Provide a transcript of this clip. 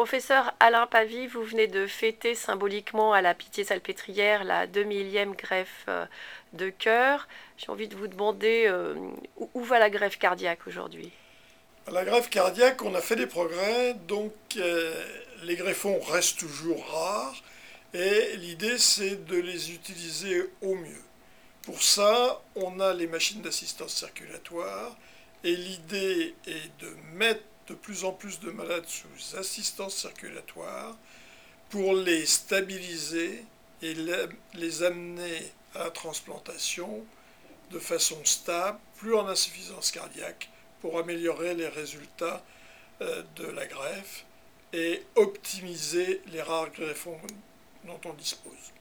Professeur Alain Pavie, vous venez de fêter symboliquement à la Pitié-Salpêtrière la 2000e greffe euh, de cœur. J'ai envie de vous demander euh, où, va la greffe cardiaque aujourd'hui? La greffe cardiaque, on a fait des progrès, donc euh, les greffons restent toujours rares et l'idée c'est de les utiliser au mieux. Pour ça, on a les machines d'assistance circulatoire et l'idée est de mettre de plus en plus de malades sous assistance circulatoire pour les stabiliser et les amener à la transplantation de façon stable, plus en insuffisance cardiaque, pour améliorer les résultats euh, de la greffe et optimiser les rares greffons dont on dispose.